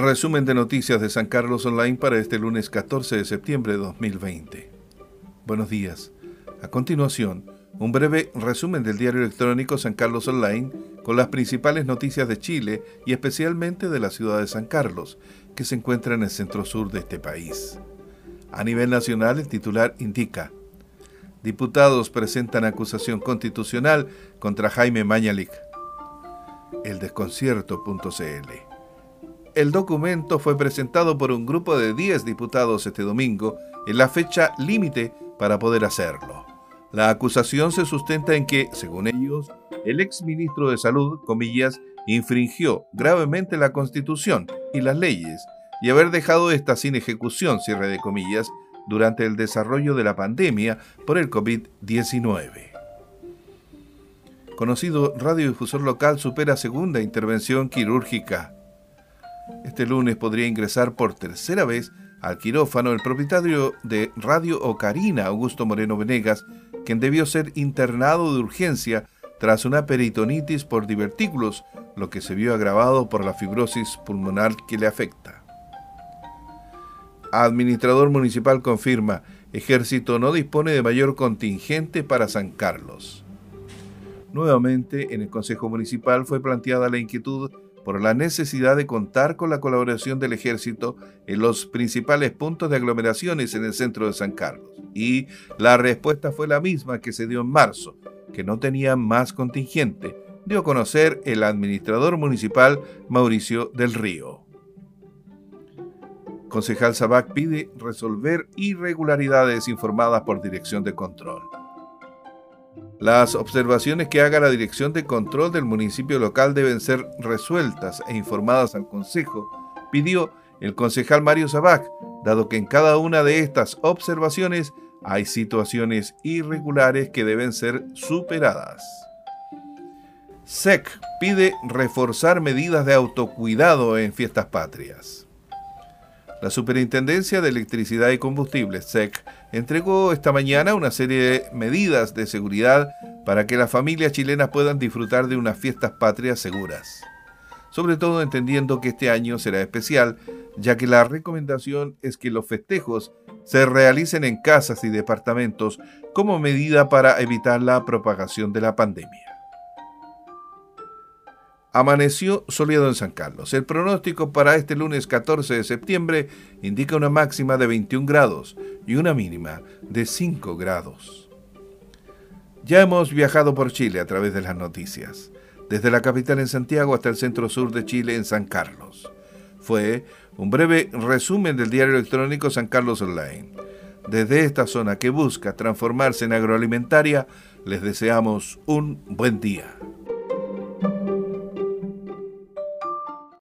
Resumen de noticias de San Carlos Online para este lunes 14 de septiembre de 2020. Buenos días. A continuación, un breve resumen del diario electrónico San Carlos Online con las principales noticias de Chile y especialmente de la ciudad de San Carlos, que se encuentra en el centro sur de este país. A nivel nacional, el titular indica, diputados presentan acusación constitucional contra Jaime Mañalik. El desconcierto.cl el documento fue presentado por un grupo de 10 diputados este domingo, en la fecha límite para poder hacerlo. La acusación se sustenta en que, según ellos, el exministro de Salud, comillas, infringió gravemente la Constitución y las leyes y haber dejado esta sin ejecución, cierre de comillas, durante el desarrollo de la pandemia por el COVID-19. Conocido radiodifusor local supera segunda intervención quirúrgica. Este lunes podría ingresar por tercera vez al quirófano el propietario de Radio Ocarina, Augusto Moreno Venegas, quien debió ser internado de urgencia tras una peritonitis por divertículos, lo que se vio agravado por la fibrosis pulmonar que le afecta. Administrador municipal confirma, Ejército no dispone de mayor contingente para San Carlos. Nuevamente, en el Consejo Municipal fue planteada la inquietud por la necesidad de contar con la colaboración del ejército en los principales puntos de aglomeraciones en el centro de San Carlos. Y la respuesta fue la misma que se dio en marzo, que no tenía más contingente, dio a conocer el administrador municipal Mauricio del Río. Concejal Sabac pide resolver irregularidades informadas por Dirección de Control. Las observaciones que haga la Dirección de Control del municipio local deben ser resueltas e informadas al Consejo, pidió el concejal Mario Sabac, dado que en cada una de estas observaciones hay situaciones irregulares que deben ser superadas. SEC pide reforzar medidas de autocuidado en fiestas patrias. La Superintendencia de Electricidad y Combustibles, SEC, entregó esta mañana una serie de medidas de seguridad para que las familias chilenas puedan disfrutar de unas fiestas patrias seguras. Sobre todo entendiendo que este año será especial, ya que la recomendación es que los festejos se realicen en casas y departamentos como medida para evitar la propagación de la pandemia. Amaneció soleado en San Carlos. El pronóstico para este lunes 14 de septiembre indica una máxima de 21 grados y una mínima de 5 grados. Ya hemos viajado por Chile a través de las noticias, desde la capital en Santiago hasta el centro sur de Chile en San Carlos. Fue un breve resumen del diario electrónico San Carlos Online. Desde esta zona que busca transformarse en agroalimentaria, les deseamos un buen día.